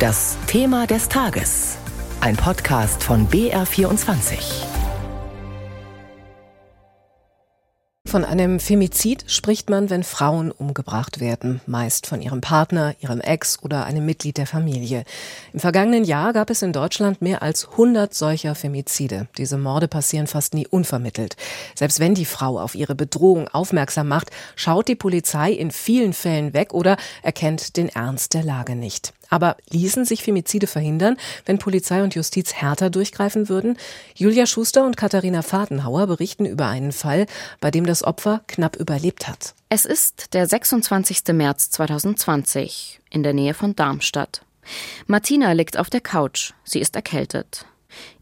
Das Thema des Tages. Ein Podcast von BR24. Von einem Femizid spricht man, wenn Frauen umgebracht werden, meist von ihrem Partner, ihrem Ex oder einem Mitglied der Familie. Im vergangenen Jahr gab es in Deutschland mehr als 100 solcher Femizide. Diese Morde passieren fast nie unvermittelt. Selbst wenn die Frau auf ihre Bedrohung aufmerksam macht, schaut die Polizei in vielen Fällen weg oder erkennt den Ernst der Lage nicht. Aber ließen sich Femizide verhindern, wenn Polizei und Justiz härter durchgreifen würden? Julia Schuster und Katharina Fadenhauer berichten über einen Fall, bei dem das Opfer knapp überlebt hat. Es ist der 26. März 2020 in der Nähe von Darmstadt. Martina liegt auf der Couch. Sie ist erkältet.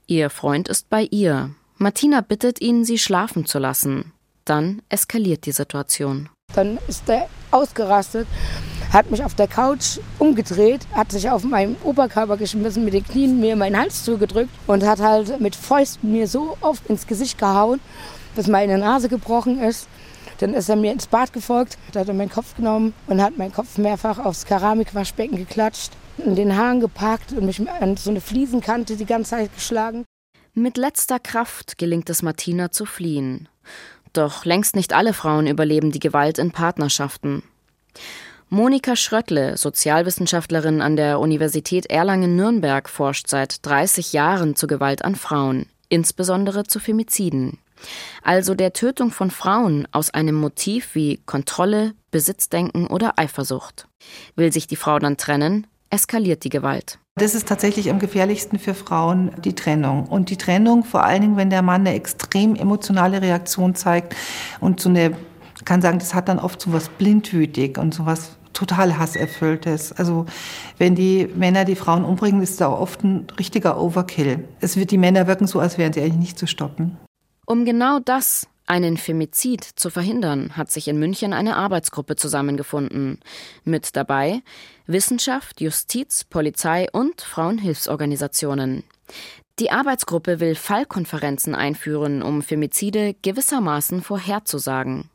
Ihr Freund ist bei ihr. Martina bittet ihn, sie schlafen zu lassen. Dann eskaliert die Situation. Dann ist er ausgerastet hat mich auf der Couch umgedreht, hat sich auf meinen Oberkörper geschmissen, mit den Knien mir meinen Hals zugedrückt und hat halt mit Fäusten mir so oft ins Gesicht gehauen, dass meine Nase gebrochen ist. Dann ist er mir ins Bad gefolgt, hat er meinen Kopf genommen und hat meinen Kopf mehrfach aufs Keramikwaschbecken geklatscht, in den Haaren gepackt und mich an so eine Fliesenkante die ganze Zeit geschlagen. Mit letzter Kraft gelingt es Martina zu fliehen. Doch längst nicht alle Frauen überleben die Gewalt in Partnerschaften. Monika Schröttle, Sozialwissenschaftlerin an der Universität Erlangen-Nürnberg, forscht seit 30 Jahren zu Gewalt an Frauen, insbesondere zu Femiziden. Also der Tötung von Frauen aus einem Motiv wie Kontrolle, Besitzdenken oder Eifersucht. Will sich die Frau dann trennen, eskaliert die Gewalt. Das ist tatsächlich am gefährlichsten für Frauen, die Trennung. Und die Trennung, vor allen Dingen, wenn der Mann eine extrem emotionale Reaktion zeigt und so eine, kann sagen, das hat dann oft so was blindwütig und so was total hasserfülltes. Also wenn die Männer die Frauen umbringen, ist da oft ein richtiger Overkill. Es wird die Männer wirken so, als wären sie eigentlich nicht zu stoppen. Um genau das, einen Femizid, zu verhindern, hat sich in München eine Arbeitsgruppe zusammengefunden. Mit dabei Wissenschaft, Justiz, Polizei und Frauenhilfsorganisationen. Die Arbeitsgruppe will Fallkonferenzen einführen, um Femizide gewissermaßen vorherzusagen.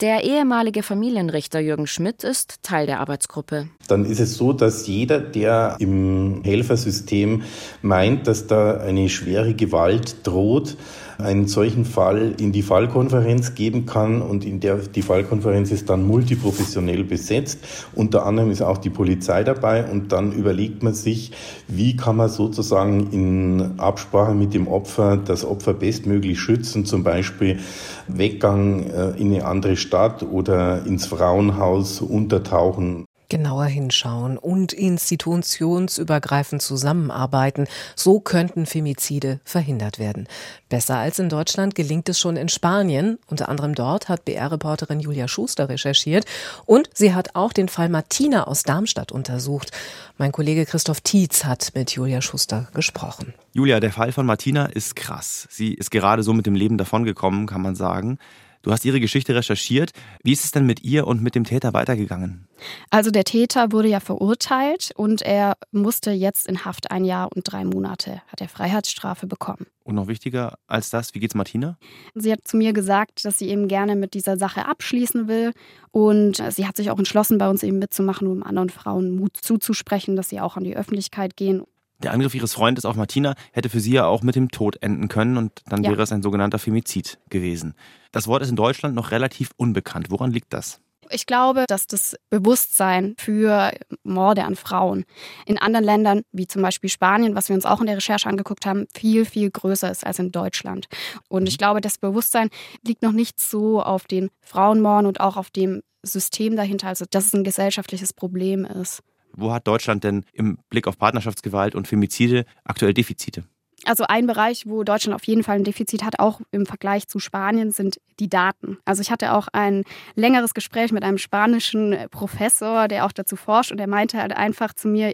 Der ehemalige Familienrichter Jürgen Schmidt ist Teil der Arbeitsgruppe. Dann ist es so, dass jeder, der im Helfersystem meint, dass da eine schwere Gewalt droht, einen solchen Fall in die Fallkonferenz geben kann und in der die Fallkonferenz ist dann multiprofessionell besetzt. Unter anderem ist auch die Polizei dabei und dann überlegt man sich, wie kann man sozusagen in Absprache mit dem Opfer das Opfer bestmöglich schützen, zum Beispiel Weggang äh, in eine andere Stadt oder ins Frauenhaus untertauchen genauer hinschauen und institutionsübergreifend zusammenarbeiten. So könnten Femizide verhindert werden. Besser als in Deutschland gelingt es schon in Spanien. Unter anderem dort hat BR-Reporterin Julia Schuster recherchiert und sie hat auch den Fall Martina aus Darmstadt untersucht. Mein Kollege Christoph Tietz hat mit Julia Schuster gesprochen. Julia, der Fall von Martina ist krass. Sie ist gerade so mit dem Leben davongekommen, kann man sagen. Du hast ihre Geschichte recherchiert. Wie ist es denn mit ihr und mit dem Täter weitergegangen? Also der Täter wurde ja verurteilt und er musste jetzt in Haft ein Jahr und drei Monate, hat er Freiheitsstrafe bekommen. Und noch wichtiger als das, wie geht's Martina? Sie hat zu mir gesagt, dass sie eben gerne mit dieser Sache abschließen will und sie hat sich auch entschlossen, bei uns eben mitzumachen, um anderen Frauen Mut zuzusprechen, dass sie auch an die Öffentlichkeit gehen der Angriff ihres Freundes auf Martina hätte für sie ja auch mit dem Tod enden können und dann ja. wäre es ein sogenannter Femizid gewesen. Das Wort ist in Deutschland noch relativ unbekannt. Woran liegt das? Ich glaube, dass das Bewusstsein für Morde an Frauen in anderen Ländern, wie zum Beispiel Spanien, was wir uns auch in der Recherche angeguckt haben, viel, viel größer ist als in Deutschland. Und ich mhm. glaube, das Bewusstsein liegt noch nicht so auf den Frauenmorden und auch auf dem System dahinter, also dass es ein gesellschaftliches Problem ist. Wo hat Deutschland denn im Blick auf Partnerschaftsgewalt und Femizide aktuell Defizite? Also ein Bereich, wo Deutschland auf jeden Fall ein Defizit hat, auch im Vergleich zu Spanien, sind die Daten. Also ich hatte auch ein längeres Gespräch mit einem spanischen Professor, der auch dazu forscht und er meinte halt einfach zu mir,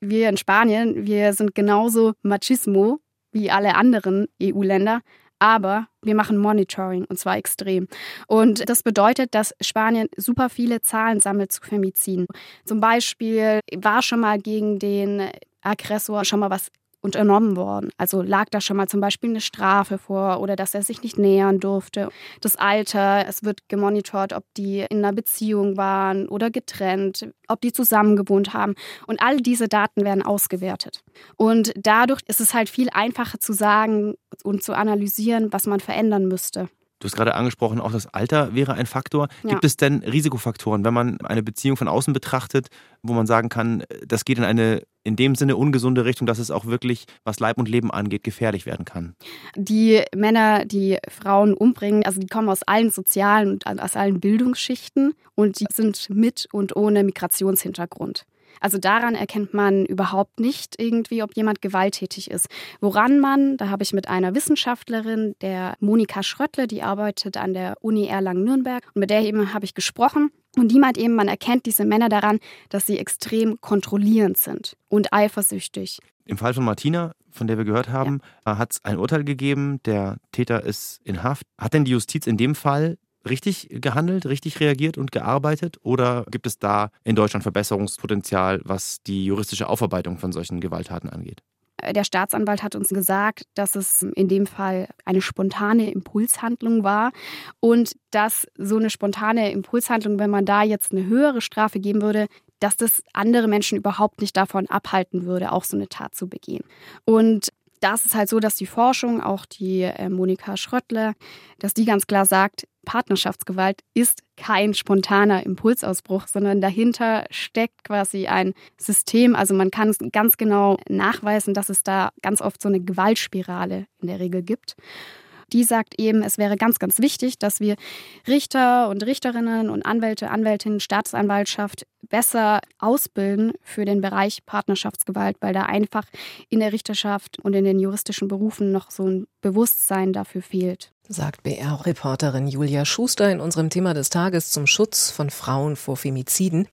wir in Spanien, wir sind genauso machismo wie alle anderen EU-Länder, aber wir machen Monitoring und zwar extrem. Und das bedeutet, dass Spanien super viele Zahlen sammelt zu Femiziden. Zum Beispiel war schon mal gegen den Aggressor schon mal was unternommen worden? Also lag da schon mal zum Beispiel eine Strafe vor oder dass er sich nicht nähern durfte? Das Alter, es wird gemonitort, ob die in einer Beziehung waren oder getrennt, ob die zusammen gewohnt haben. Und all diese Daten werden ausgewertet. Und dadurch ist es halt viel einfacher zu sagen und zu analysieren, was man verändern müsste. Du hast gerade angesprochen, auch das Alter wäre ein Faktor. Ja. Gibt es denn Risikofaktoren, wenn man eine Beziehung von außen betrachtet, wo man sagen kann, das geht in eine in dem Sinne ungesunde Richtung, dass es auch wirklich, was Leib und Leben angeht, gefährlich werden kann? Die Männer, die Frauen umbringen, also die kommen aus allen sozialen und aus allen Bildungsschichten und die sind mit und ohne Migrationshintergrund. Also daran erkennt man überhaupt nicht irgendwie, ob jemand gewalttätig ist. Woran man, da habe ich mit einer Wissenschaftlerin, der Monika Schröttle, die arbeitet an der Uni Erlangen-Nürnberg, und mit der eben habe ich gesprochen. Und die meint eben, man erkennt diese Männer daran, dass sie extrem kontrollierend sind und eifersüchtig. Im Fall von Martina, von der wir gehört haben, ja. hat es ein Urteil gegeben, der Täter ist in Haft. Hat denn die Justiz in dem Fall richtig gehandelt, richtig reagiert und gearbeitet? Oder gibt es da in Deutschland Verbesserungspotenzial, was die juristische Aufarbeitung von solchen Gewalttaten angeht? Der Staatsanwalt hat uns gesagt, dass es in dem Fall eine spontane Impulshandlung war und dass so eine spontane Impulshandlung, wenn man da jetzt eine höhere Strafe geben würde, dass das andere Menschen überhaupt nicht davon abhalten würde, auch so eine Tat zu begehen. Und das ist halt so, dass die Forschung, auch die äh, Monika Schröttler, dass die ganz klar sagt, Partnerschaftsgewalt ist kein spontaner Impulsausbruch, sondern dahinter steckt quasi ein System. Also man kann es ganz genau nachweisen, dass es da ganz oft so eine Gewaltspirale in der Regel gibt. Die sagt eben, es wäre ganz, ganz wichtig, dass wir Richter und Richterinnen und Anwälte, Anwältinnen, Staatsanwaltschaft besser ausbilden für den Bereich Partnerschaftsgewalt, weil da einfach in der Richterschaft und in den juristischen Berufen noch so ein Bewusstsein dafür fehlt. Sagt BR-Reporterin Julia Schuster in unserem Thema des Tages zum Schutz von Frauen vor Femiziden.